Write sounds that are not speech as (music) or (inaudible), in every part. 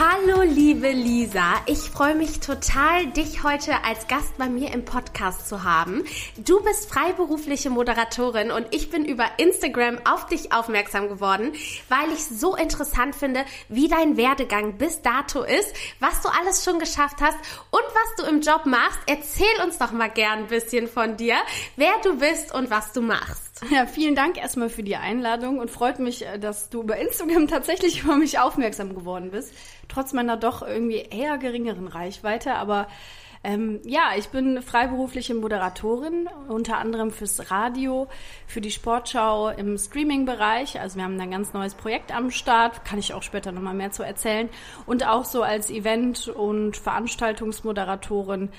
Hallo liebe Lisa, ich freue mich total, dich heute als Gast bei mir im Podcast zu haben. Du bist freiberufliche Moderatorin und ich bin über Instagram auf dich aufmerksam geworden, weil ich so interessant finde, wie dein Werdegang bis dato ist, was du alles schon geschafft hast und was du im Job machst. Erzähl uns doch mal gern ein bisschen von dir, wer du bist und was du machst. (laughs) Ja, vielen Dank erstmal für die Einladung und freut mich, äh, dass du über Instagram tatsächlich über mich aufmerksam geworden bist. Trotz meiner doch irgendwie eher geringeren Reichweite. Aber ähm, ja, ich bin freiberufliche Moderatorin, unter anderem fürs Radio, für die Sportschau im Streaming-Bereich. Also wir haben ein ganz neues Projekt am Start, kann ich auch später nochmal mehr zu erzählen. Und auch so als Event- und Veranstaltungsmoderatorin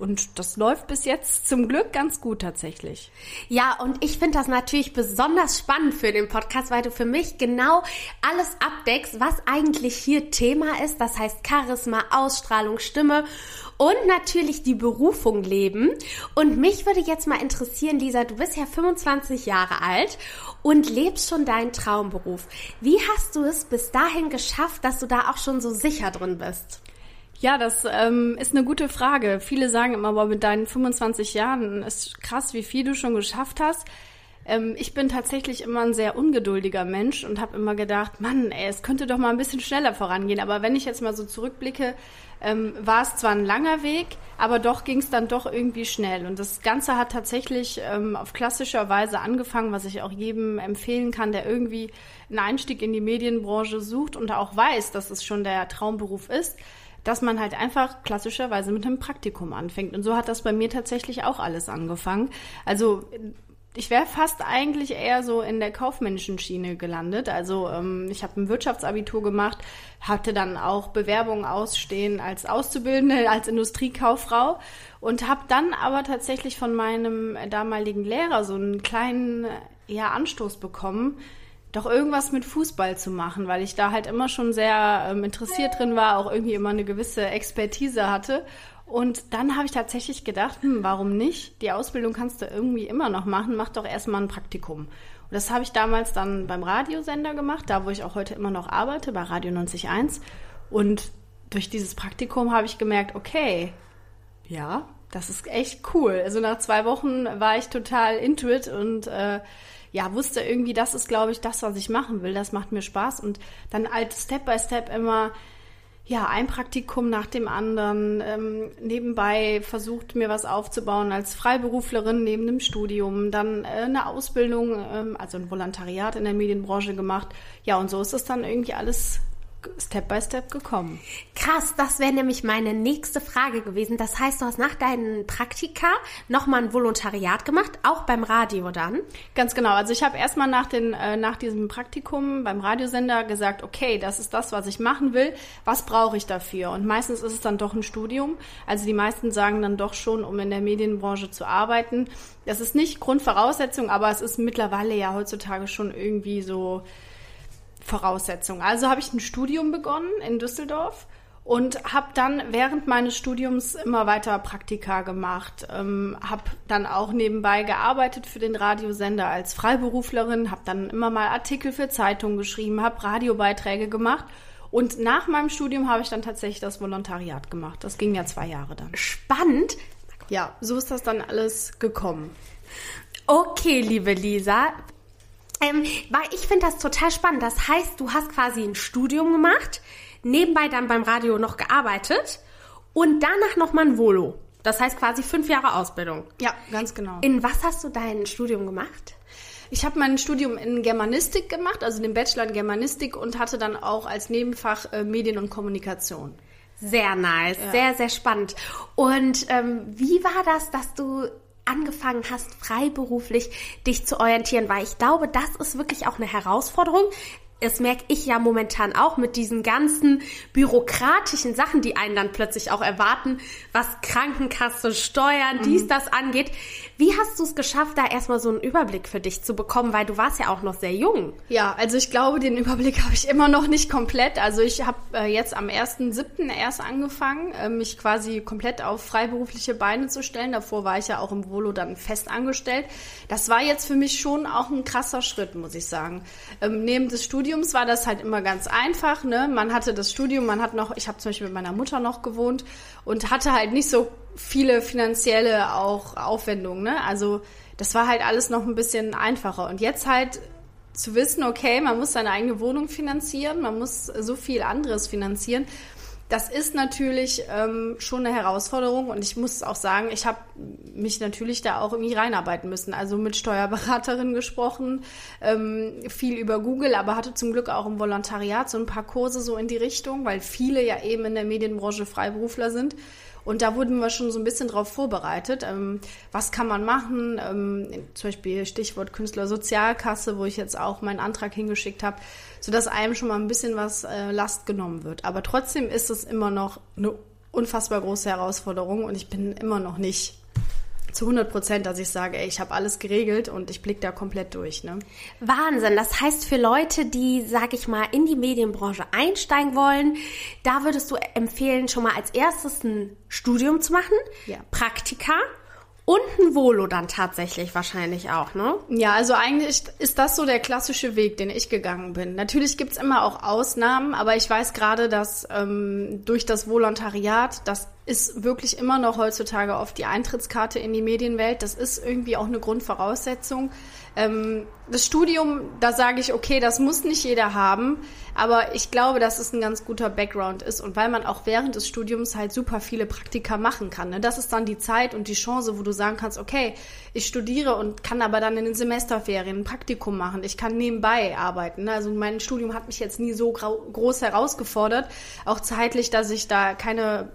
und das läuft bis jetzt zum Glück ganz gut tatsächlich. Ja, und ich finde das natürlich besonders spannend für den Podcast, weil du für mich genau alles abdeckst, was eigentlich hier Thema ist. Das heißt Charisma, Ausstrahlung, Stimme und natürlich die Berufung leben. Und mich würde jetzt mal interessieren, Lisa, du bist ja 25 Jahre alt und lebst schon deinen Traumberuf. Wie hast du es bis dahin geschafft, dass du da auch schon so sicher drin bist? Ja, das ähm, ist eine gute Frage. Viele sagen immer, aber mit deinen 25 Jahren ist krass, wie viel du schon geschafft hast. Ähm, ich bin tatsächlich immer ein sehr ungeduldiger Mensch und habe immer gedacht, Mann, ey, es könnte doch mal ein bisschen schneller vorangehen. Aber wenn ich jetzt mal so zurückblicke, ähm, war es zwar ein langer Weg, aber doch ging es dann doch irgendwie schnell. Und das Ganze hat tatsächlich ähm, auf klassischer Weise angefangen, was ich auch jedem empfehlen kann, der irgendwie einen Einstieg in die Medienbranche sucht und auch weiß, dass es schon der Traumberuf ist dass man halt einfach klassischerweise mit einem Praktikum anfängt. Und so hat das bei mir tatsächlich auch alles angefangen. Also ich wäre fast eigentlich eher so in der kaufmännischen Schiene gelandet. Also ähm, ich habe ein Wirtschaftsabitur gemacht, hatte dann auch Bewerbungen ausstehen als Auszubildende, (laughs) als Industriekauffrau und habe dann aber tatsächlich von meinem damaligen Lehrer so einen kleinen ja, Anstoß bekommen, doch irgendwas mit Fußball zu machen, weil ich da halt immer schon sehr ähm, interessiert drin war, auch irgendwie immer eine gewisse Expertise hatte. Und dann habe ich tatsächlich gedacht, hm, warum nicht? Die Ausbildung kannst du irgendwie immer noch machen, mach doch erstmal ein Praktikum. Und das habe ich damals dann beim Radiosender gemacht, da wo ich auch heute immer noch arbeite, bei Radio 91. Und durch dieses Praktikum habe ich gemerkt, okay, ja, das ist echt cool. Also nach zwei Wochen war ich total intuit und äh, ja, wusste irgendwie, das ist, glaube ich, das, was ich machen will. Das macht mir Spaß. Und dann halt Step by Step immer, ja, ein Praktikum nach dem anderen, ähm, nebenbei versucht, mir was aufzubauen als Freiberuflerin neben dem Studium, dann äh, eine Ausbildung, ähm, also ein Volontariat in der Medienbranche gemacht. Ja, und so ist es dann irgendwie alles Step by Step gekommen. Krass, das wäre nämlich meine nächste Frage gewesen. Das heißt, du hast nach deinen Praktika nochmal ein Volontariat gemacht, auch beim Radio dann? Ganz genau. Also ich habe erstmal nach, den, äh, nach diesem Praktikum beim Radiosender gesagt, okay, das ist das, was ich machen will. Was brauche ich dafür? Und meistens ist es dann doch ein Studium. Also die meisten sagen dann doch schon, um in der Medienbranche zu arbeiten. Das ist nicht Grundvoraussetzung, aber es ist mittlerweile ja heutzutage schon irgendwie so Voraussetzung. Also habe ich ein Studium begonnen in Düsseldorf und habe dann während meines Studiums immer weiter Praktika gemacht, ähm, habe dann auch nebenbei gearbeitet für den Radiosender als Freiberuflerin, habe dann immer mal Artikel für Zeitungen geschrieben, habe Radiobeiträge gemacht und nach meinem Studium habe ich dann tatsächlich das Volontariat gemacht. Das ging ja zwei Jahre dann. Spannend. Ja, so ist das dann alles gekommen. Okay, liebe Lisa, ähm, weil ich finde das total spannend. Das heißt, du hast quasi ein Studium gemacht, nebenbei dann beim Radio noch gearbeitet und danach nochmal ein Volo. Das heißt quasi fünf Jahre Ausbildung. Ja, ganz genau. In was hast du dein Studium gemacht? Ich habe mein Studium in Germanistik gemacht, also den Bachelor in Germanistik und hatte dann auch als Nebenfach äh, Medien und Kommunikation. Sehr nice, ja. sehr, sehr spannend. Und ähm, wie war das, dass du angefangen hast, freiberuflich dich zu orientieren, weil ich glaube, das ist wirklich auch eine Herausforderung. Das merke ich ja momentan auch mit diesen ganzen bürokratischen Sachen, die einen dann plötzlich auch erwarten, was Krankenkasse, Steuern, mhm. dies, das angeht. Wie hast du es geschafft, da erstmal so einen Überblick für dich zu bekommen, weil du warst ja auch noch sehr jung? Ja, also ich glaube, den Überblick (laughs) habe ich immer noch nicht komplett. Also ich habe äh, jetzt am 1.7. erst angefangen, äh, mich quasi komplett auf freiberufliche Beine zu stellen. Davor war ich ja auch im Volo dann fest angestellt. Das war jetzt für mich schon auch ein krasser Schritt, muss ich sagen. Ähm, neben des Studiums war das halt immer ganz einfach. Ne? Man hatte das Studium, man hat noch, ich habe zum Beispiel mit meiner Mutter noch gewohnt und hatte halt nicht so viele finanzielle auch Aufwendungen. Ne? Also das war halt alles noch ein bisschen einfacher. Und jetzt halt zu wissen, okay, man muss seine eigene Wohnung finanzieren, man muss so viel anderes finanzieren. Das ist natürlich ähm, schon eine Herausforderung und ich muss auch sagen, ich habe mich natürlich da auch irgendwie reinarbeiten müssen. Also mit Steuerberaterin (laughs) gesprochen, ähm, viel über Google, aber hatte zum Glück auch im Volontariat so ein paar Kurse so in die Richtung, weil viele ja eben in der Medienbranche Freiberufler sind. Und da wurden wir schon so ein bisschen drauf vorbereitet. Ähm, was kann man machen? Ähm, zum Beispiel Stichwort Künstlersozialkasse, wo ich jetzt auch meinen Antrag hingeschickt habe, sodass einem schon mal ein bisschen was äh, Last genommen wird. Aber trotzdem ist es immer noch eine unfassbar große Herausforderung und ich bin immer noch nicht zu 100 Prozent, dass ich sage, ey, ich habe alles geregelt und ich blicke da komplett durch. Ne? Wahnsinn. Das heißt, für Leute, die, sag ich mal, in die Medienbranche einsteigen wollen, da würdest du empfehlen, schon mal als erstes ein Studium zu machen, ja. Praktika und ein Volo dann tatsächlich wahrscheinlich auch, ne? Ja, also eigentlich ist das so der klassische Weg, den ich gegangen bin. Natürlich gibt's immer auch Ausnahmen, aber ich weiß gerade, dass ähm, durch das Volontariat, das ist wirklich immer noch heutzutage oft die Eintrittskarte in die Medienwelt. Das ist irgendwie auch eine Grundvoraussetzung. Ähm, das Studium, da sage ich, okay, das muss nicht jeder haben, aber ich glaube, dass es ein ganz guter Background ist und weil man auch während des Studiums halt super viele Praktika machen kann. Ne? Das ist dann die Zeit und die Chance, wo du sagen kannst, okay, ich studiere und kann aber dann in den Semesterferien ein Praktikum machen. Ich kann nebenbei arbeiten. Ne? Also mein Studium hat mich jetzt nie so groß herausgefordert, auch zeitlich, dass ich da keine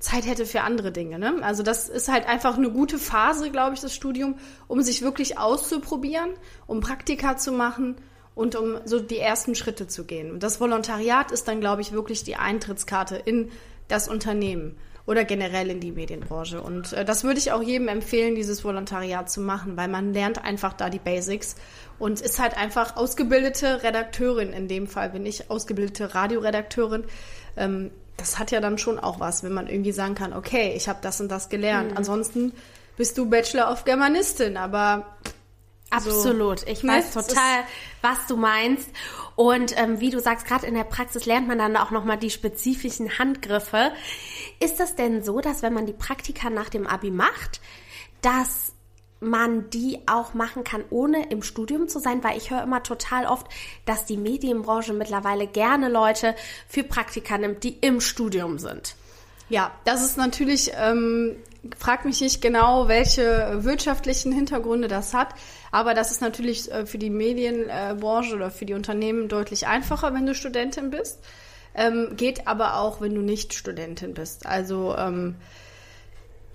Zeit hätte für andere Dinge. Ne? Also das ist halt einfach eine gute Phase, glaube ich, das Studium, um sich wirklich auszuprobieren, um Praktika zu machen und um so die ersten Schritte zu gehen. Und das Volontariat ist dann, glaube ich, wirklich die Eintrittskarte in das Unternehmen oder generell in die Medienbranche. Und äh, das würde ich auch jedem empfehlen, dieses Volontariat zu machen, weil man lernt einfach da die Basics und ist halt einfach ausgebildete Redakteurin. In dem Fall bin ich ausgebildete Radioredakteurin. Ähm, das hat ja dann schon auch was, wenn man irgendwie sagen kann, okay, ich habe das und das gelernt. Mhm. Ansonsten bist du Bachelor of Germanistin, aber Absolut. Ich ne, weiß total, was du meinst. Und ähm, wie du sagst, gerade in der Praxis lernt man dann auch nochmal die spezifischen Handgriffe. Ist das denn so, dass wenn man die Praktika nach dem Abi macht, dass man die auch machen kann, ohne im Studium zu sein, weil ich höre immer total oft, dass die Medienbranche mittlerweile gerne Leute für Praktika nimmt, die im Studium sind. Ja, das ist natürlich, ähm, frag mich nicht genau, welche wirtschaftlichen Hintergründe das hat, aber das ist natürlich äh, für die Medienbranche oder für die Unternehmen deutlich einfacher, wenn du Studentin bist. Ähm, geht aber auch, wenn du nicht Studentin bist. Also ähm,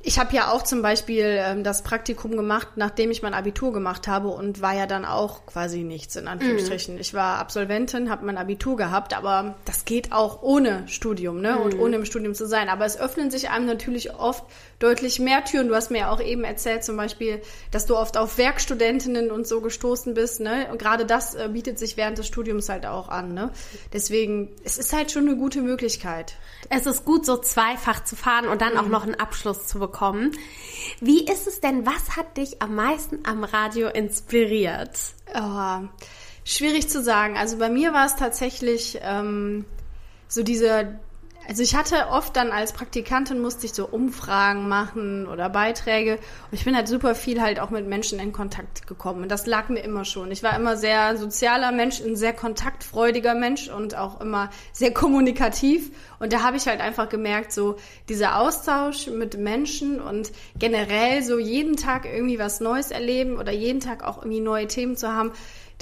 ich habe ja auch zum Beispiel ähm, das Praktikum gemacht, nachdem ich mein Abitur gemacht habe und war ja dann auch quasi nichts in Anführungsstrichen. Mhm. Ich war Absolventin, habe mein Abitur gehabt, aber das geht auch ohne Studium, ne? Mhm. Und ohne im Studium zu sein. Aber es öffnen sich einem natürlich oft deutlich mehr Türen. Du hast mir ja auch eben erzählt, zum Beispiel, dass du oft auf Werkstudentinnen und so gestoßen bist, ne? Und gerade das äh, bietet sich während des Studiums halt auch an, ne? Deswegen, es ist halt schon eine gute Möglichkeit. Es ist gut, so zweifach zu fahren und dann mhm. auch noch einen Abschluss zu bekommen. Wie ist es denn, was hat dich am meisten am Radio inspiriert? Oh, schwierig zu sagen. Also bei mir war es tatsächlich ähm, so diese also ich hatte oft dann als Praktikantin musste ich so Umfragen machen oder Beiträge. Und ich bin halt super viel halt auch mit Menschen in Kontakt gekommen. Und das lag mir immer schon. Ich war immer sehr sozialer Mensch, ein sehr kontaktfreudiger Mensch und auch immer sehr kommunikativ. Und da habe ich halt einfach gemerkt, so dieser Austausch mit Menschen und generell so jeden Tag irgendwie was Neues erleben oder jeden Tag auch irgendwie neue Themen zu haben,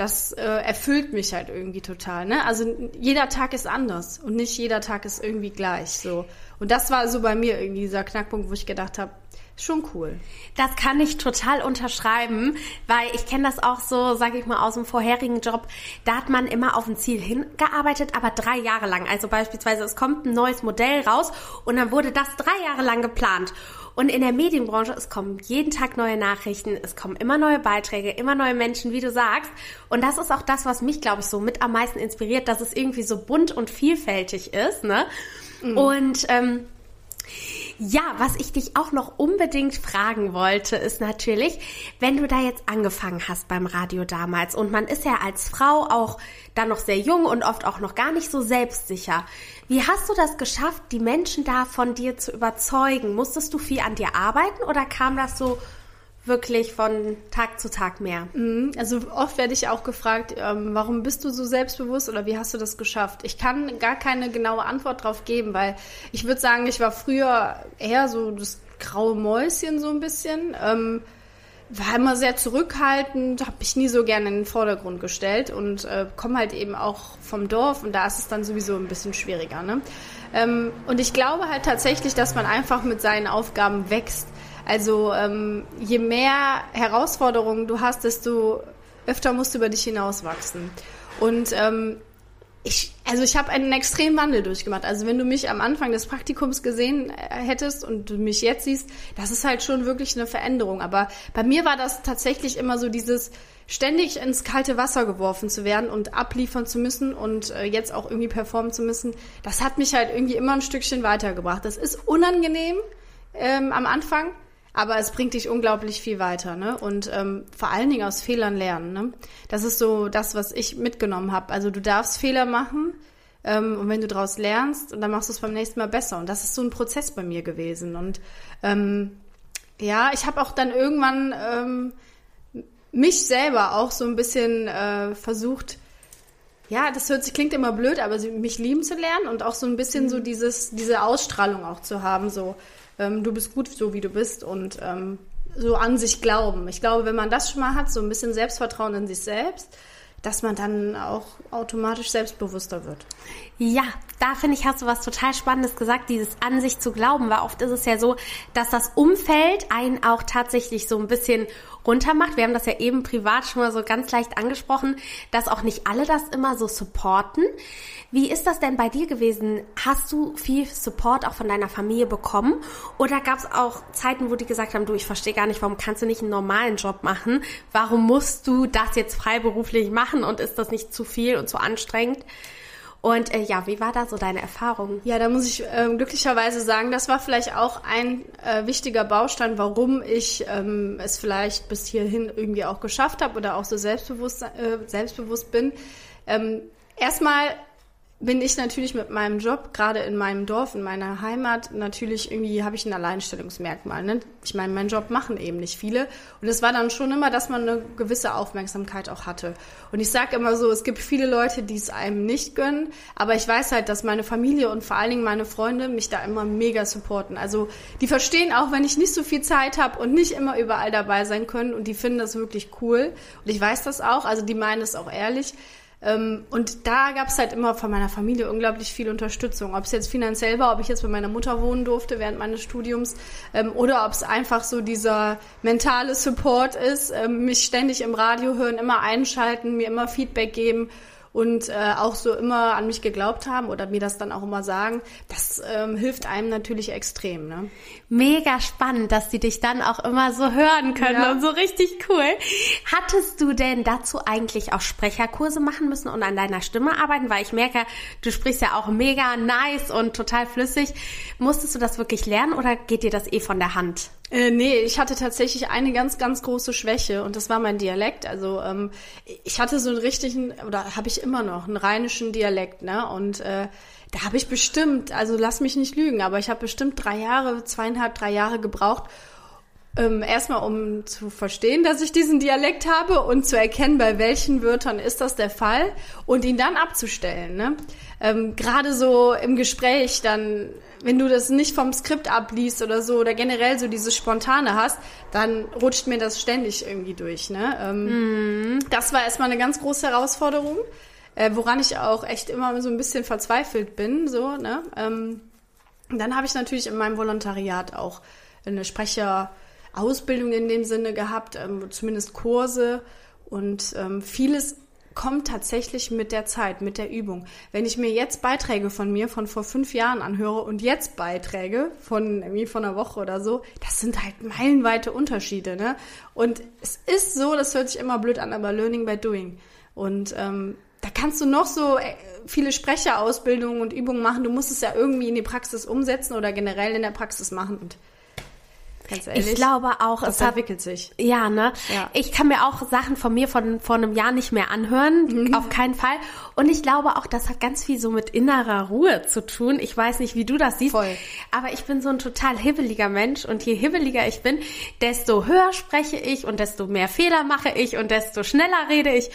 das äh, erfüllt mich halt irgendwie total. Ne? Also jeder Tag ist anders und nicht jeder Tag ist irgendwie gleich. So Und das war so bei mir irgendwie dieser Knackpunkt, wo ich gedacht habe, schon cool. Das kann ich total unterschreiben, weil ich kenne das auch so, sage ich mal, aus dem vorherigen Job. Da hat man immer auf ein Ziel hingearbeitet, aber drei Jahre lang. Also beispielsweise, es kommt ein neues Modell raus und dann wurde das drei Jahre lang geplant. Und in der Medienbranche, es kommen jeden Tag neue Nachrichten, es kommen immer neue Beiträge, immer neue Menschen, wie du sagst. Und das ist auch das, was mich, glaube ich, so mit am meisten inspiriert, dass es irgendwie so bunt und vielfältig ist. Ne? Mhm. Und ähm, ja, was ich dich auch noch unbedingt fragen wollte, ist natürlich, wenn du da jetzt angefangen hast beim Radio damals und man ist ja als Frau auch dann noch sehr jung und oft auch noch gar nicht so selbstsicher. Wie hast du das geschafft, die Menschen da von dir zu überzeugen? Musstest du viel an dir arbeiten oder kam das so wirklich von Tag zu Tag mehr. Mhm. Also oft werde ich auch gefragt, ähm, warum bist du so selbstbewusst oder wie hast du das geschafft? Ich kann gar keine genaue Antwort drauf geben, weil ich würde sagen, ich war früher eher so das graue Mäuschen so ein bisschen. Ähm, war immer sehr zurückhaltend, habe mich nie so gerne in den Vordergrund gestellt und äh, komme halt eben auch vom Dorf und da ist es dann sowieso ein bisschen schwieriger. Ne? Ähm, und ich glaube halt tatsächlich, dass man einfach mit seinen Aufgaben wächst. Also ähm, je mehr Herausforderungen du hast, desto öfter musst du über dich hinauswachsen. Und ähm, ich, also ich habe einen extremen Wandel durchgemacht. Also wenn du mich am Anfang des Praktikums gesehen äh, hättest und du mich jetzt siehst, das ist halt schon wirklich eine Veränderung. Aber bei mir war das tatsächlich immer so dieses ständig ins kalte Wasser geworfen zu werden und abliefern zu müssen und äh, jetzt auch irgendwie performen zu müssen. Das hat mich halt irgendwie immer ein Stückchen weitergebracht. Das ist unangenehm ähm, am Anfang, aber es bringt dich unglaublich viel weiter, ne? Und ähm, vor allen Dingen aus Fehlern lernen, ne? Das ist so das, was ich mitgenommen habe. Also du darfst Fehler machen ähm, und wenn du daraus lernst, dann machst du es beim nächsten Mal besser. Und das ist so ein Prozess bei mir gewesen. Und ähm, ja, ich habe auch dann irgendwann ähm, mich selber auch so ein bisschen äh, versucht, ja, das hört sich, klingt immer blöd, aber mich lieben zu lernen und auch so ein bisschen mhm. so dieses, diese Ausstrahlung auch zu haben, so ähm, du bist gut so, wie du bist und ähm, so an sich glauben. Ich glaube, wenn man das schon mal hat, so ein bisschen Selbstvertrauen in sich selbst, dass man dann auch automatisch selbstbewusster wird. Ja, da finde ich, hast du was total Spannendes gesagt, dieses an sich zu glauben, weil oft ist es ja so, dass das Umfeld einen auch tatsächlich so ein bisschen runtermacht. Wir haben das ja eben privat schon mal so ganz leicht angesprochen, dass auch nicht alle das immer so supporten. Wie ist das denn bei dir gewesen? Hast du viel Support auch von deiner Familie bekommen? Oder gab es auch Zeiten, wo die gesagt haben, du, ich verstehe gar nicht, warum kannst du nicht einen normalen Job machen? Warum musst du das jetzt freiberuflich machen und ist das nicht zu viel und zu anstrengend? Und äh, ja, wie war da so deine Erfahrung? Ja, da muss ich äh, glücklicherweise sagen, das war vielleicht auch ein äh, wichtiger Baustein, warum ich ähm, es vielleicht bis hierhin irgendwie auch geschafft habe oder auch so selbstbewusst, äh, selbstbewusst bin. Ähm, erstmal bin ich natürlich mit meinem Job, gerade in meinem Dorf, in meiner Heimat, natürlich irgendwie habe ich ein Alleinstellungsmerkmal. Ne? Ich meine, meinen Job machen eben nicht viele. Und es war dann schon immer, dass man eine gewisse Aufmerksamkeit auch hatte. Und ich sage immer so, es gibt viele Leute, die es einem nicht gönnen, aber ich weiß halt, dass meine Familie und vor allen Dingen meine Freunde mich da immer mega supporten. Also die verstehen auch, wenn ich nicht so viel Zeit habe und nicht immer überall dabei sein können und die finden das wirklich cool. Und ich weiß das auch, also die meinen es auch ehrlich. Ähm, und da gab es halt immer von meiner Familie unglaublich viel Unterstützung. Ob es jetzt finanziell war, ob ich jetzt bei meiner Mutter wohnen durfte während meines Studiums ähm, oder ob es einfach so dieser mentale Support ist, ähm, mich ständig im Radio hören, immer einschalten, mir immer Feedback geben und äh, auch so immer an mich geglaubt haben oder mir das dann auch immer sagen, das ähm, hilft einem natürlich extrem. Ne? Mega spannend, dass die dich dann auch immer so hören können ja. und so richtig cool. Hattest du denn dazu eigentlich auch Sprecherkurse machen müssen und an deiner Stimme arbeiten? Weil ich merke, du sprichst ja auch mega nice und total flüssig. Musstest du das wirklich lernen oder geht dir das eh von der Hand? Äh, nee, ich hatte tatsächlich eine ganz, ganz große Schwäche und das war mein Dialekt. Also ähm, ich hatte so einen richtigen, oder habe ich immer noch, einen rheinischen Dialekt, ne? Und äh, da habe ich bestimmt, also lass mich nicht lügen, aber ich habe bestimmt drei Jahre, zweieinhalb, drei Jahre gebraucht, ähm, erstmal um zu verstehen, dass ich diesen Dialekt habe und zu erkennen, bei welchen Wörtern ist das der Fall und ihn dann abzustellen. Ne? Ähm, Gerade so im Gespräch dann wenn du das nicht vom Skript abliest oder so oder generell so dieses Spontane hast, dann rutscht mir das ständig irgendwie durch. Ne? Ähm, mm. Das war erstmal eine ganz große Herausforderung, äh, woran ich auch echt immer so ein bisschen verzweifelt bin. So, ne? Ähm, Dann habe ich natürlich in meinem Volontariat auch eine Sprecherausbildung in dem Sinne gehabt, ähm, zumindest Kurse und ähm, vieles kommt tatsächlich mit der Zeit, mit der Übung. Wenn ich mir jetzt Beiträge von mir von vor fünf Jahren anhöre und jetzt Beiträge von irgendwie von einer Woche oder so, das sind halt meilenweite Unterschiede, ne? Und es ist so, das hört sich immer blöd an, aber Learning by Doing. Und ähm, kannst du noch so äh, viele Sprecherausbildungen und Übungen machen. Du musst es ja irgendwie in die Praxis umsetzen oder generell in der Praxis machen. Und Ganz ehrlich. Ich glaube auch, das es entwickelt hat, sich. Ja, ne? Ja. Ich kann mir auch Sachen von mir von vor einem Jahr nicht mehr anhören, mhm. auf keinen Fall. Und ich glaube auch, das hat ganz viel so mit innerer Ruhe zu tun. Ich weiß nicht, wie du das siehst, Voll. aber ich bin so ein total hibbeliger Mensch und je hibbeliger ich bin, desto höher spreche ich und desto mehr Fehler mache ich und desto schneller rede ich.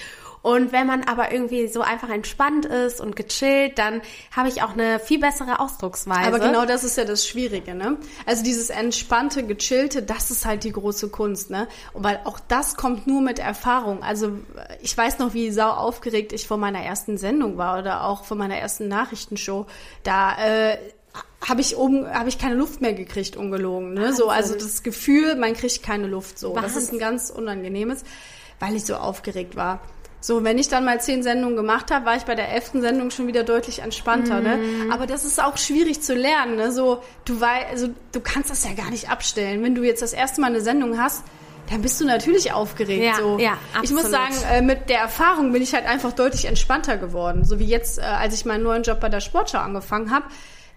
Und wenn man aber irgendwie so einfach entspannt ist und gechillt, dann habe ich auch eine viel bessere Ausdrucksweise. Aber genau das ist ja das Schwierige, ne? Also dieses entspannte, gechillte, das ist halt die große Kunst, ne? Und weil auch das kommt nur mit Erfahrung. Also ich weiß noch, wie sau aufgeregt ich vor meiner ersten Sendung war oder auch vor meiner ersten Nachrichtenshow. Da äh, habe ich oben habe ich keine Luft mehr gekriegt ungelogen ne so also das Gefühl man kriegt keine Luft so Was? das ist ein ganz unangenehmes weil ich so aufgeregt war so, wenn ich dann mal zehn Sendungen gemacht habe, war ich bei der elften Sendung schon wieder deutlich entspannter. Ne? Mhm. Ne? Aber das ist auch schwierig zu lernen. Ne? So, du weißt, also du kannst das ja gar nicht abstellen. Wenn du jetzt das erste Mal eine Sendung hast, dann bist du natürlich aufgeregt. Ja, so. ja, absolut. Ich muss sagen, äh, mit der Erfahrung bin ich halt einfach deutlich entspannter geworden. So wie jetzt, äh, als ich meinen neuen Job bei der Sportschau angefangen habe,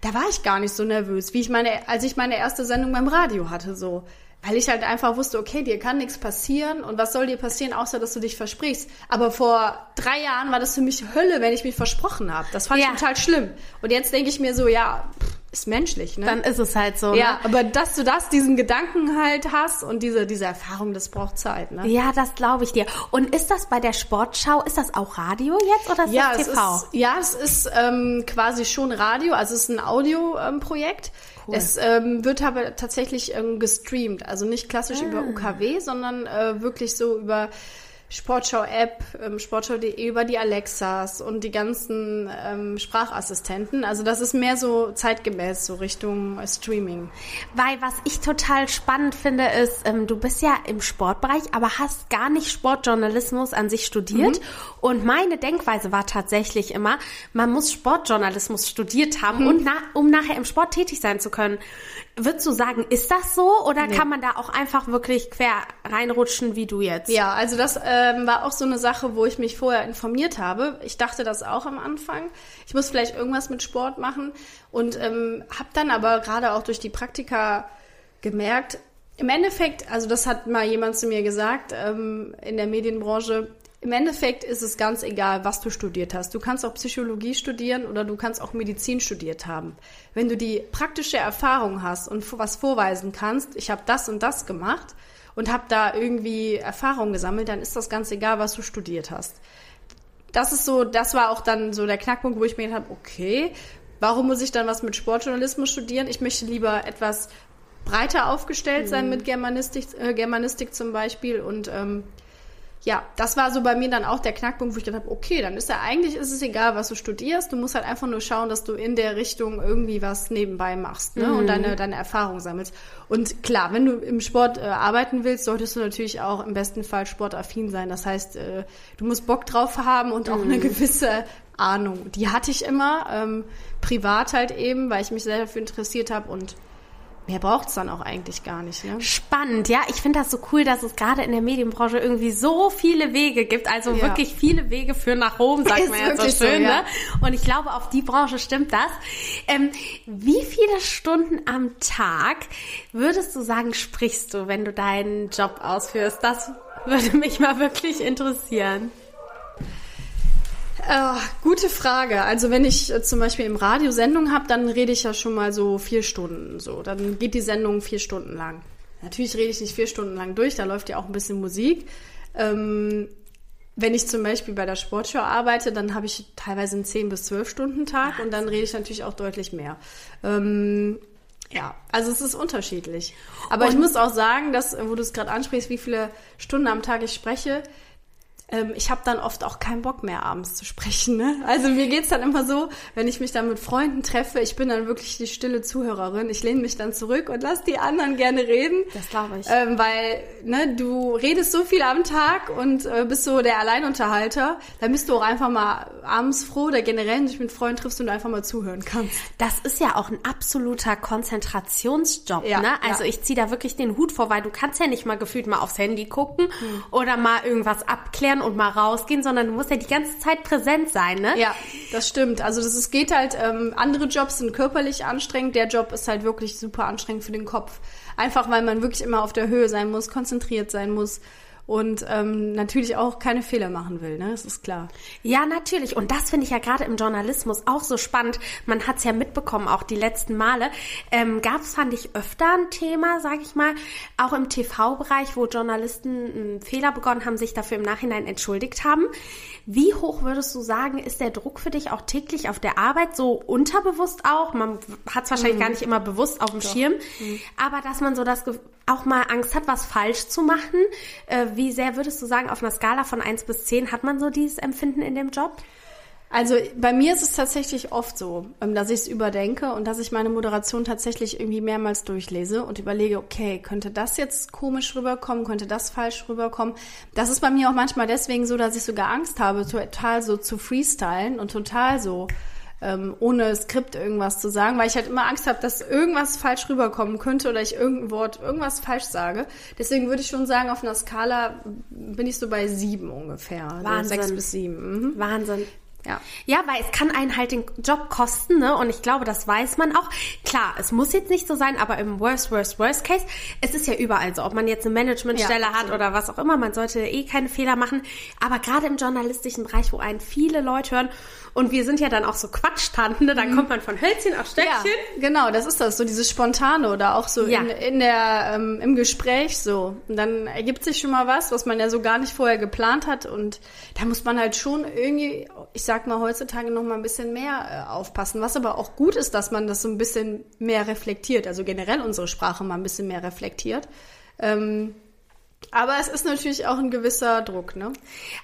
da war ich gar nicht so nervös, wie ich meine, als ich meine erste Sendung beim Radio hatte. So, weil ich halt einfach wusste, okay, dir kann nichts passieren und was soll dir passieren, außer dass du dich versprichst. Aber vor drei Jahren war das für mich Hölle, wenn ich mich versprochen habe. Das fand ja. ich total schlimm. Und jetzt denke ich mir so, ja, ist menschlich, ne? Dann ist es halt so. Ja, ne? aber dass du das, diesen Gedanken halt hast und diese, diese Erfahrung, das braucht Zeit, ne? Ja, das glaube ich dir. Und ist das bei der Sportschau, ist das auch Radio jetzt oder ist ja, das TV? Es ist, ja, es ist ähm, quasi schon Radio, also es ist ein Audioprojekt. Ähm, Cool. Es ähm, wird aber tatsächlich ähm, gestreamt, also nicht klassisch ah. über UKW, sondern äh, wirklich so über Sportschau-App, ähm, sportschau.de über die Alexas und die ganzen ähm, Sprachassistenten. Also das ist mehr so zeitgemäß, so Richtung äh, Streaming. Weil was ich total spannend finde, ist, ähm, du bist ja im Sportbereich, aber hast gar nicht Sportjournalismus an sich studiert. Mhm. Und meine Denkweise war tatsächlich immer, man muss Sportjournalismus studiert haben, mhm. und na, um nachher im Sport tätig sein zu können. Würdest du sagen, ist das so oder nee. kann man da auch einfach wirklich quer reinrutschen wie du jetzt? Ja, also das ähm, war auch so eine Sache, wo ich mich vorher informiert habe. Ich dachte das auch am Anfang. Ich muss vielleicht irgendwas mit Sport machen und ähm, habe dann aber gerade auch durch die Praktika gemerkt, im Endeffekt, also das hat mal jemand zu mir gesagt ähm, in der Medienbranche, im Endeffekt ist es ganz egal, was du studiert hast. Du kannst auch Psychologie studieren oder du kannst auch Medizin studiert haben. Wenn du die praktische Erfahrung hast und was vorweisen kannst, ich habe das und das gemacht und habe da irgendwie Erfahrung gesammelt, dann ist das ganz egal, was du studiert hast. Das ist so, das war auch dann so der Knackpunkt, wo ich mir gedacht habe, okay, warum muss ich dann was mit Sportjournalismus studieren? Ich möchte lieber etwas breiter aufgestellt sein mhm. mit Germanistik, äh, Germanistik zum Beispiel und ähm, ja, das war so bei mir dann auch der Knackpunkt, wo ich gedacht habe, okay, dann ist ja eigentlich ist es egal, was du studierst. Du musst halt einfach nur schauen, dass du in der Richtung irgendwie was nebenbei machst ne? Mhm. und deine, deine Erfahrung sammelst. Und klar, wenn du im Sport äh, arbeiten willst, solltest du natürlich auch im besten Fall sportaffin sein. Das heißt, äh, du musst Bock drauf haben und auch mhm. eine gewisse Ahnung. Die hatte ich immer, ähm, privat halt eben, weil ich mich sehr dafür interessiert habe und Mehr braucht es dann auch eigentlich gar nicht. Ne? Spannend, ja. Ich finde das so cool, dass es gerade in der Medienbranche irgendwie so viele Wege gibt. Also ja. wirklich viele Wege führen nach Rom, sagt (laughs) man ja so schön. So, ja. Ne? Und ich glaube, auf die Branche stimmt das. Ähm, wie viele Stunden am Tag würdest du sagen, sprichst du, wenn du deinen Job ausführst? Das würde mich mal wirklich interessieren. Äh, gute Frage. Also wenn ich äh, zum Beispiel im Radio Sendung habe, dann rede ich ja schon mal so vier Stunden. So, dann geht die Sendung vier Stunden lang. Natürlich rede ich nicht vier Stunden lang durch, da läuft ja auch ein bisschen Musik. Ähm, wenn ich zum Beispiel bei der Sportschau arbeite, dann habe ich teilweise einen 10 bis 12 Stunden Tag und dann rede ich natürlich auch deutlich mehr. Ähm, ja, also es ist unterschiedlich. Aber und ich muss auch sagen, dass, wo du es gerade ansprichst, wie viele Stunden am Tag ich spreche, ähm, ich habe dann oft auch keinen Bock mehr abends zu sprechen. Ne? Also mir geht's dann immer so, wenn ich mich dann mit Freunden treffe, ich bin dann wirklich die stille Zuhörerin. Ich lehne mich dann zurück und lass die anderen gerne reden. Das glaube ich. Ähm, weil ne, du redest so viel am Tag und äh, bist so der Alleinunterhalter. Dann bist du auch einfach mal abends froh oder generell, wenn du dich mit Freunden triffst und du einfach mal zuhören kannst. Das ist ja auch ein absoluter Konzentrationsjob. Ja, ne? Also ja. ich ziehe da wirklich den Hut vor, weil du kannst ja nicht mal gefühlt mal aufs Handy gucken Hm. oder mal irgendwas abklären und mal rausgehen, sondern du musst ja die ganze Zeit präsent sein, ne? Ja, das stimmt. Also es geht halt, ähm, andere Jobs sind körperlich anstrengend, der Job ist halt wirklich super anstrengend für den Kopf. Einfach weil man wirklich immer auf der Höhe sein muss, konzentriert sein muss und ähm, natürlich auch keine Fehler machen will, ne? Das ist klar. Ja, natürlich. Und das finde ich ja gerade im Journalismus auch so spannend. Man hat es ja mitbekommen, auch die letzten Male. Ähm, Gab es, fand ich, öfter ein Thema, sage ich mal, auch im TV-Bereich, wo Journalisten einen Fehler begonnen haben, sich dafür im Nachhinein entschuldigt haben. Wie hoch würdest du sagen, ist der Druck für dich auch täglich auf der Arbeit, so unterbewusst auch? Man hat es wahrscheinlich gar nicht immer bewusst auf dem Schirm, aber dass man so das auch mal Angst hat, was falsch zu machen. Äh, wie sehr würdest du sagen, auf einer Skala von 1 bis 10 hat man so dieses Empfinden in dem Job? Also bei mir ist es tatsächlich oft so, ähm, dass ich es überdenke und dass ich meine Moderation tatsächlich irgendwie mehrmals durchlese und überlege, okay, könnte das jetzt komisch rüberkommen, könnte das falsch rüberkommen. Das ist bei mir auch manchmal deswegen so, dass ich sogar Angst habe, total so zu freestylen und total so ähm, ohne Skript irgendwas zu sagen, weil ich halt immer Angst habe, dass irgendwas falsch rüberkommen könnte oder ich irgendein Wort, irgendwas falsch sage. Deswegen würde ich schon sagen, auf einer Skala bin ich so bei sieben ungefähr. Wahnsinn. sechs bis sieben. Mhm. Wahnsinn. Ja. Ja, weil es kann einen halt den Job kosten, ne? Und ich glaube, das weiß man auch. Klar, es muss jetzt nicht so sein, aber im Worst, Worst, Worst Case, es ist ja überall so, ob man jetzt eine Managementstelle Ja, hat oder was auch immer, man sollte eh keine Fehler machen. Aber gerade im journalistischen Bereich, wo einen viele Leute hören, und wir sind ja dann auch so Quatschtanten, ne? dann kommt man von Hölzchen auf Stöckchen. Ja, genau, das ist das, so dieses Spontane oder auch so Ja. in, in der, ähm, im Gespräch so. Und dann ergibt sich schon mal was, was man ja so gar nicht vorher geplant hat und da muss man halt schon irgendwie, ich sag mal heutzutage noch mal ein bisschen mehr äh, aufpassen. Was aber auch gut ist, dass man das so ein bisschen mehr reflektiert, also generell unsere Sprache mal ein bisschen mehr reflektiert. Ähm, aber es ist natürlich auch ein gewisser Druck, ne?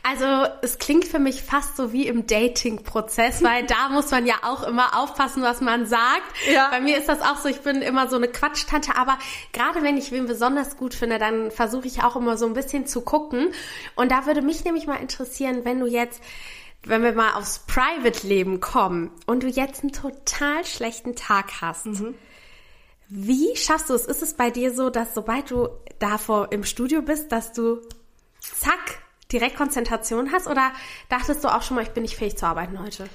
Also es klingt für mich fast so wie im Dating-Prozess, weil da (laughs) muss man ja auch immer aufpassen, was man sagt. Ja. Bei mir ist das auch so, ich bin immer so eine Quatschtante, aber gerade wenn ich wen besonders gut finde, dann versuche ich auch immer so ein bisschen zu gucken. Und da würde mich nämlich mal interessieren, wenn du jetzt wenn wir mal aufs Private-Leben kommen und du jetzt einen total schlechten Tag hast, wie schaffst du es? Ist es bei dir so, dass sobald du davor im Studio bist, dass du zack direkt Konzentration hast? Oder dachtest du auch schon mal, ich bin nicht fähig zu arbeiten heute?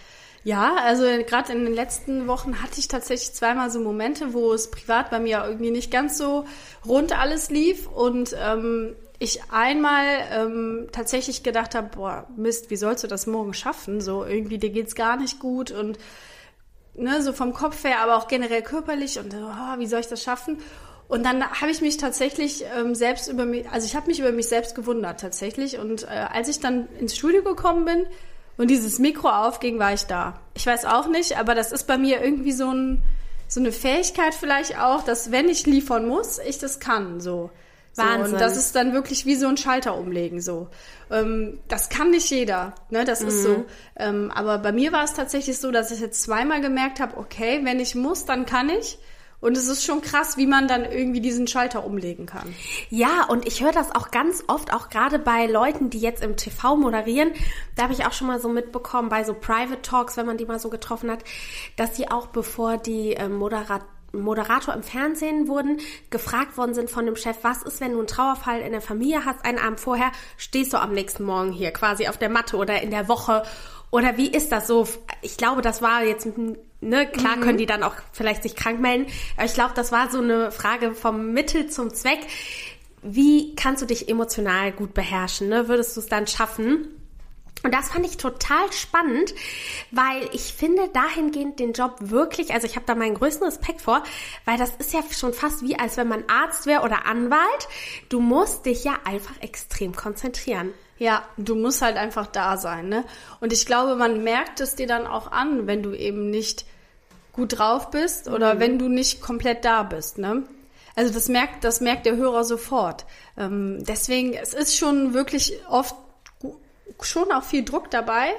Ja, also gerade in den letzten Wochen hatte ich tatsächlich zweimal so Momente, wo es privat bei mir irgendwie nicht ganz so rund alles lief und ähm, ich einmal ähm, tatsächlich gedacht habe, boah, Mist, wie sollst du das morgen schaffen? So irgendwie dir geht's gar nicht gut und ne, so vom Kopf her, aber auch generell körperlich und oh, wie soll ich das schaffen? Und dann habe ich mich tatsächlich ähm, selbst über mich, also ich habe mich über mich selbst gewundert tatsächlich. Und äh, als ich dann ins Studio gekommen bin und dieses Mikro aufging, war ich da. Ich weiß auch nicht, aber das ist bei mir irgendwie so, ein, so eine Fähigkeit vielleicht auch, dass wenn ich liefern muss, ich das kann. So. So, Wahnsinn. und das ist dann wirklich wie so ein Schalter umlegen. So, ähm, das kann nicht jeder. Ne, das ist so. Ähm, aber bei mir war es tatsächlich so, dass ich jetzt zweimal gemerkt habe, okay, wenn ich muss, dann kann ich. Und es ist schon krass, wie man dann irgendwie diesen Schalter umlegen kann. Ja, und ich höre das auch ganz oft, auch gerade bei Leuten, die jetzt im TV moderieren. Da habe ich auch schon mal so mitbekommen, bei so Private Talks, wenn man die mal so getroffen hat, dass sie auch bevor die äh, Moderat Moderator im Fernsehen wurden, gefragt worden sind von dem Chef, was ist, wenn du einen Trauerfall in der Familie hast, einen Abend vorher, stehst du am nächsten Morgen hier quasi auf der Matte oder in der Woche oder wie ist das so? Ich glaube, das war jetzt, ne, klar können die dann auch vielleicht sich krank melden, aber ich glaube, das war so eine Frage vom Mittel zum Zweck. Wie kannst du dich emotional gut beherrschen? Ne? Würdest du es dann schaffen? Und das fand ich total spannend, weil ich finde dahingehend den Job wirklich, also ich habe da meinen größten Respekt vor, weil das ist ja schon fast wie, als wenn man Arzt wäre oder Anwalt. Du musst dich ja einfach extrem konzentrieren. Ja, du musst halt einfach da sein, ne? Und ich glaube, man merkt es dir dann auch an, wenn du eben nicht gut drauf bist oder wenn du nicht komplett da bist, ne? Also das merkt, das merkt der Hörer sofort. Ähm, deswegen, es ist schon wirklich oft schon auch viel Druck dabei,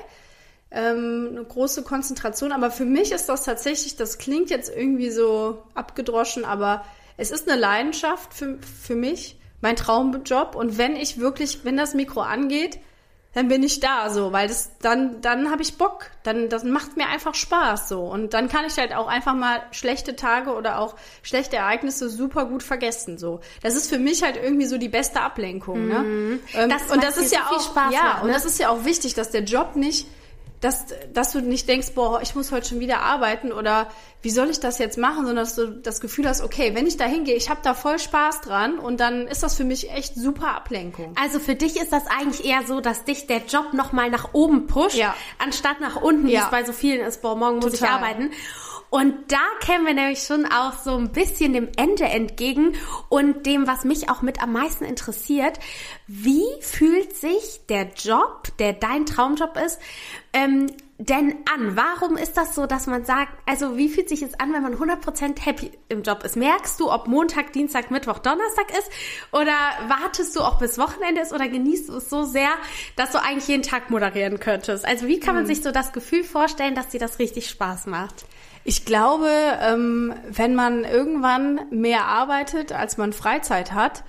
ähm, eine große Konzentration. Aber für mich ist das tatsächlich, das klingt jetzt irgendwie so abgedroschen, aber es ist eine Leidenschaft für, für mich, mein Traumjob. Und wenn ich wirklich, wenn das Mikro angeht, dann bin ich da so, weil das dann dann habe ich Bock, dann das macht mir einfach Spaß so und dann kann ich halt auch einfach mal schlechte Tage oder auch schlechte Ereignisse super gut vergessen so. Das ist für mich halt irgendwie so die beste Ablenkung, ne? Mhm. Ähm, das, und das ist ja so auch Spaß ja macht, ne? und das ist ja auch wichtig, dass der Job nicht dass, dass du nicht denkst, boah, ich muss heute schon wieder arbeiten oder wie soll ich das jetzt machen, sondern dass du das Gefühl hast, okay, wenn ich da hingehe, ich habe da voll Spaß dran und dann ist das für mich echt super Ablenkung. Also für dich ist das eigentlich eher so, dass dich der Job nochmal nach oben pusht, ja. anstatt nach unten, wie es bei so vielen ist, boah, morgen muss Total. ich arbeiten. Und da kämen wir nämlich schon auch so ein bisschen dem Ende entgegen und dem, was mich auch mit am meisten interessiert. Wie fühlt sich der Job, der dein Traumjob ist, ähm, denn an? Warum ist das so, dass man sagt, also wie fühlt sich es an, wenn man 100% happy im Job ist? Merkst du, ob Montag, Dienstag, Mittwoch, Donnerstag ist? Oder wartest du auch bis Wochenende ist? Oder genießt du es so sehr, dass du eigentlich jeden Tag moderieren könntest? Also wie kann man mhm. sich so das Gefühl vorstellen, dass dir das richtig Spaß macht? Ich glaube, ähm, wenn man irgendwann mehr arbeitet, als man Freizeit hat,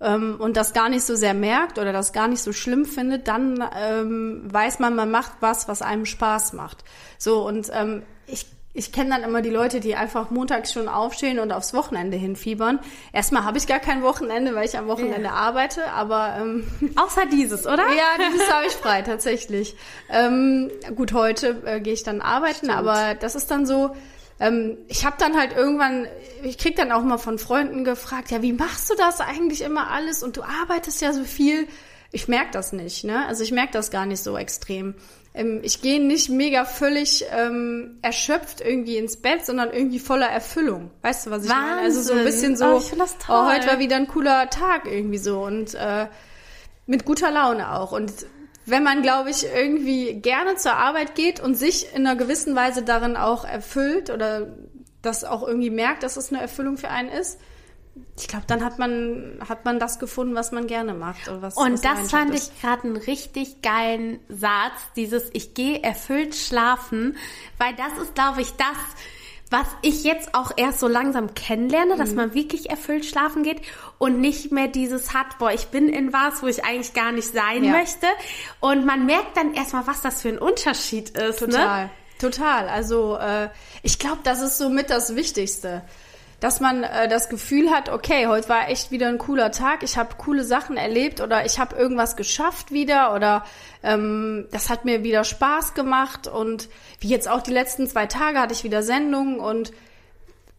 ähm, und das gar nicht so sehr merkt oder das gar nicht so schlimm findet, dann ähm, weiß man, man macht was, was einem Spaß macht. So, und ähm, ich ich kenne dann immer die Leute, die einfach montags schon aufstehen und aufs Wochenende hinfiebern. Erstmal habe ich gar kein Wochenende, weil ich am Wochenende ja. arbeite, aber ähm, (laughs) außer dieses, oder? Ja, dieses habe ich frei tatsächlich. Ähm, gut, heute äh, gehe ich dann arbeiten, Stimmt. aber das ist dann so. Ähm, ich habe dann halt irgendwann, ich krieg dann auch mal von Freunden gefragt, ja, wie machst du das eigentlich immer alles und du arbeitest ja so viel. Ich merk das nicht, ne? Also ich merk das gar nicht so extrem ähm, ich gehe nicht mega völlig ähm, erschöpft irgendwie ins Bett, sondern irgendwie voller Erfüllung. Weißt du, was ich Wahnsinn. meine? Also so ein bisschen so, oh, oh, heute war wieder ein cooler Tag irgendwie so und äh, mit guter Laune auch. Und wenn man, glaube ich, irgendwie gerne zur Arbeit geht und sich in einer gewissen Weise darin auch erfüllt oder das auch irgendwie merkt, dass es eine Erfüllung für einen ist, ich glaube, dann hat man, hat man das gefunden, was man gerne macht. Oder was, und was das fand ist. ich gerade einen richtig geilen Satz, dieses Ich gehe erfüllt schlafen, weil das ist, glaube ich, das, was ich jetzt auch erst so langsam kennenlerne, mhm. dass man wirklich erfüllt schlafen geht und nicht mehr dieses hat, boah, ich bin in was, wo ich eigentlich gar nicht sein ja. möchte. Und man merkt dann erstmal, was das für ein Unterschied ist. Ne? Total. Ne? Total. Also äh, ich glaube, das ist somit das Wichtigste dass man äh, das Gefühl hat, okay, heute war echt wieder ein cooler Tag, ich habe coole Sachen erlebt oder ich habe irgendwas geschafft wieder oder ähm, das hat mir wieder Spaß gemacht und wie jetzt auch die letzten zwei Tage hatte ich wieder Sendungen und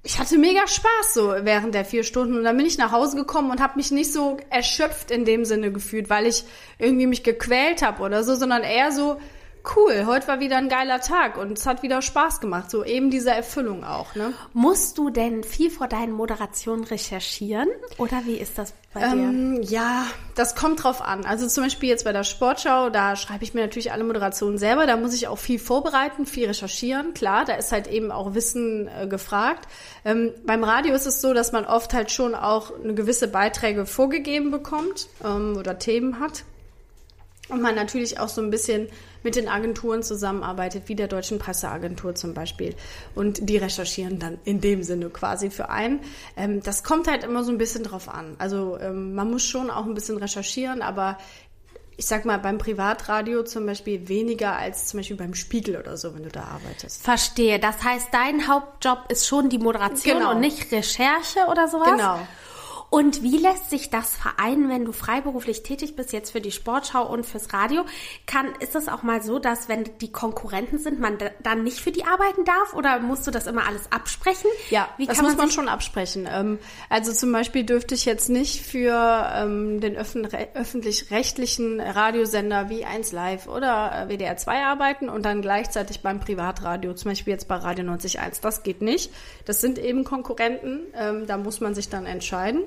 ich hatte mega Spaß so während der vier Stunden und dann bin ich nach Hause gekommen und habe mich nicht so erschöpft in dem Sinne gefühlt, weil ich irgendwie mich gequält habe oder so, sondern eher so cool, heute war wieder ein geiler Tag und es hat wieder Spaß gemacht. So eben diese Erfüllung auch. Ne? Musst du denn viel vor deinen Moderationen recherchieren oder wie ist das bei ähm, dir? Ja, das kommt drauf an. Also zum Beispiel jetzt bei der Sportschau, da schreibe ich mir natürlich alle Moderationen selber. Da muss ich auch viel vorbereiten, viel recherchieren. Klar, da ist halt eben auch Wissen äh, gefragt. Ähm, beim Radio ist es so, dass man oft halt schon auch eine gewisse Beiträge vorgegeben bekommt ähm, oder Themen hat. Und man natürlich auch so ein bisschen mit den Agenturen zusammenarbeitet, wie der Deutschen Presseagentur zum Beispiel. Und die recherchieren dann in dem Sinne quasi für einen. Ähm, das kommt halt immer so ein bisschen drauf an. Also ähm, man muss schon auch ein bisschen recherchieren, aber ich sag mal, beim Privatradio zum Beispiel weniger als zum Beispiel beim Spiegel oder so, wenn du da arbeitest. Verstehe. Das heißt, dein Hauptjob ist schon die Moderation genau. und nicht Recherche oder sowas? Genau. Und wie lässt sich das vereinen, wenn du freiberuflich tätig bist, jetzt für die Sportschau und fürs Radio? Kann, ist es auch mal so, dass wenn die Konkurrenten sind, man dann nicht für die arbeiten darf oder musst du das immer alles absprechen? Ja, wie das muss man schon absprechen. Ähm, also zum Beispiel dürfte ich jetzt nicht für ähm, den öffentlich-rechtlichen Radiosender wie 1 Live oder äh, WDR 2 arbeiten und dann gleichzeitig beim Privatradio, zum Beispiel jetzt bei Radio 91.1. Das geht nicht. Das sind eben Konkurrenten. Ähm, da muss man sich dann entscheiden.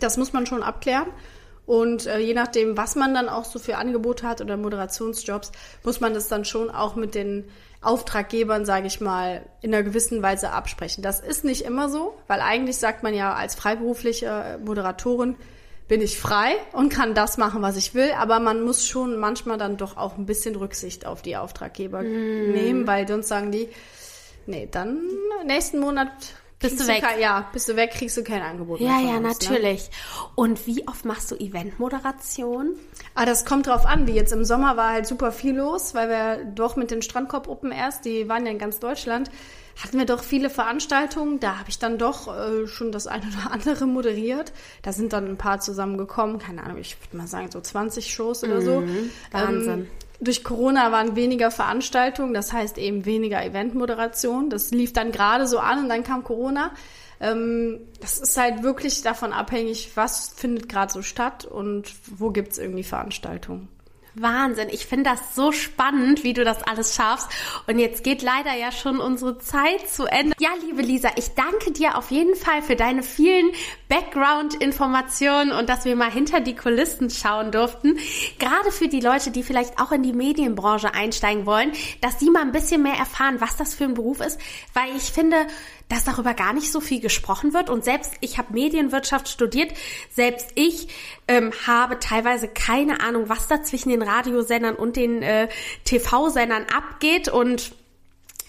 Das muss man schon abklären. Und äh, je nachdem, was man dann auch so für Angebote hat oder Moderationsjobs, muss man das dann schon auch mit den Auftraggebern, sage ich mal, in einer gewissen Weise absprechen. Das ist nicht immer so, weil eigentlich sagt man ja als freiberufliche Moderatorin, bin ich frei und kann das machen, was ich will. Aber man muss schon manchmal dann doch auch ein bisschen Rücksicht auf die Auftraggeber mm. nehmen, weil sonst sagen die, nee, dann nächsten Monat bist du weg? Kein, ja, bist du weg, kriegst du kein Angebot ja, mehr. Ja, ja, ne? natürlich. Ne? Und wie oft machst du Eventmoderation? Ah, das kommt drauf an. Wie jetzt im Sommer war halt super viel los, weil wir doch mit den Strandkorb Open erst, die waren ja in ganz Deutschland, hatten wir doch viele Veranstaltungen. Da habe ich dann doch äh, schon das eine oder andere moderiert. Da sind dann ein paar zusammengekommen. Keine Ahnung, ich würde mal sagen so 20 Shows oder so. Mhm, Wahnsinn. Ähm, durch Corona waren weniger Veranstaltungen, das heißt eben weniger Eventmoderation. Das lief dann gerade so an und dann kam Corona. Ähm, das ist halt wirklich davon abhängig, was findet gerade so statt und wo gibt's irgendwie Veranstaltungen. Wahnsinn. Ich finde das so spannend, wie du das alles schaffst. Und jetzt geht leider ja schon unsere Zeit zu Ende. Ja, liebe Lisa, ich danke dir auf jeden Fall für deine vielen Background-Informationen und dass wir mal hinter die Kulissen schauen durften. Gerade für die Leute, die vielleicht auch in die Medienbranche einsteigen wollen, dass sie mal ein bisschen mehr erfahren, was das für ein Beruf ist. Weil ich finde, dass darüber gar nicht so viel gesprochen wird. Und selbst ich habe Medienwirtschaft studiert, selbst ich ähm, habe teilweise keine Ahnung, was da zwischen den Radiosendern und den äh, TV-Sendern abgeht. Und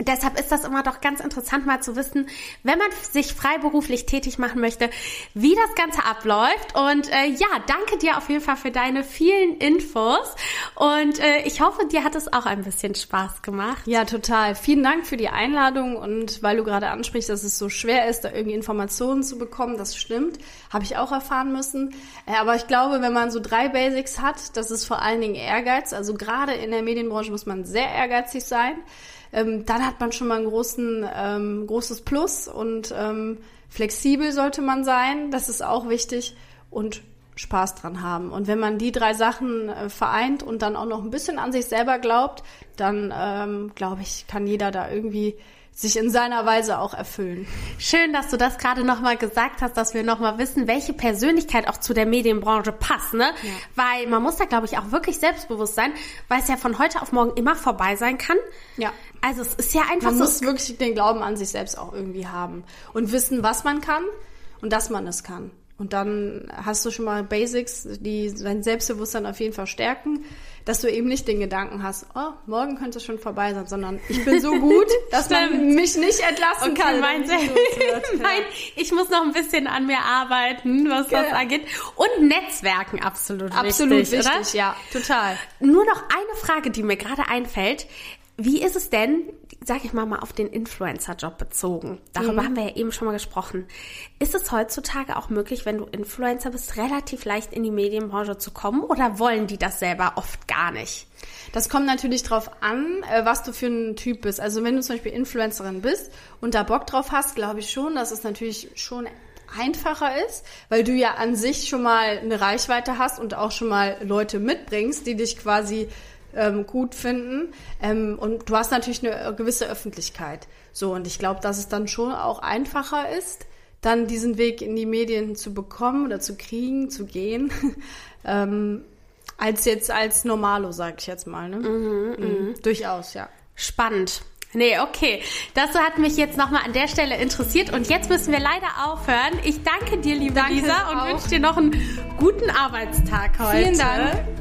Deshalb ist das immer doch ganz interessant mal zu wissen, wenn man sich freiberuflich tätig machen möchte, wie das Ganze abläuft. Und äh, ja, danke dir auf jeden Fall für deine vielen Infos. Und äh, ich hoffe, dir hat es auch ein bisschen Spaß gemacht. Ja, total. Vielen Dank für die Einladung. Und weil du gerade ansprichst, dass es so schwer ist, da irgendwie Informationen zu bekommen, das stimmt. Habe ich auch erfahren müssen. Äh, aber ich glaube, wenn man so drei Basics hat, das ist vor allen Dingen Ehrgeiz. Also gerade in der Medienbranche muss man sehr ehrgeizig sein ähm, dann hat man schon mal ein großen, ähm, großes Plus und ähm, flexibel sollte man sein, das ist auch wichtig und Spaß dran haben. Und wenn man die drei Sachen äh, vereint und dann auch noch ein bisschen an sich selber glaubt, dann ähm, glaube ich, kann jeder da irgendwie sich in seiner Weise auch erfüllen. Schön, dass du das gerade nochmal gesagt hast, dass wir nochmal wissen, welche Persönlichkeit auch zu der Medienbranche passt, ne? Ja. Weil man muss da, glaube ich, auch wirklich selbstbewusst sein, weil es ja von heute auf morgen immer vorbei sein kann. Ja. Also es ist ja einfach man so. Man muss wirklich den Glauben an sich selbst auch irgendwie haben und wissen, was man kann und dass man es kann. Und dann hast du schon mal Basics, die dein Selbstbewusstsein auf jeden Fall stärken dass du eben nicht den Gedanken hast, oh, morgen könnte es schon vorbei sein, sondern ich bin so gut, (laughs) dass man mich nicht entlassen okay, kann. Mein Nein, (laughs) ich muss noch ein bisschen an mir arbeiten, was ja. das angeht. Und Netzwerken absolut, absolut wichtig. Absolut wichtig, ja, total. Nur noch eine Frage, die mir gerade einfällt. Wie ist es denn, sag ich mal, mal auf den Influencer-Job bezogen? Darüber mhm. haben wir ja eben schon mal gesprochen. Ist es heutzutage auch möglich, wenn du Influencer bist, relativ leicht in die Medienbranche zu kommen oder wollen die das selber oft gar nicht? Das kommt natürlich drauf an, äh, was du für ein Typ bist. Also wenn du zum Beispiel Influencerin bist und da Bock drauf hast, glaube ich schon, dass es natürlich schon einfacher ist, weil du ja an sich schon mal eine Reichweite hast und auch schon mal Leute mitbringst, die dich quasi ähm, gut finden. Ähm, und du hast natürlich eine gewisse Öffentlichkeit. So, und ich glaube, dass es dann schon auch einfacher ist, dann diesen Weg in die Medien zu bekommen oder zu kriegen, zu gehen, (laughs) ähm, als jetzt als Normalo, sag ich jetzt mal. Ne? Mhm, mhm. mhm. Durchaus, ja. Spannend. Nee, okay. Das hat mich jetzt nochmal an der Stelle interessiert und jetzt müssen wir leider aufhören. Ich danke dir, liebe danke Lisa, und wünsche dir noch einen guten Arbeitstag heute. Vielen Dank.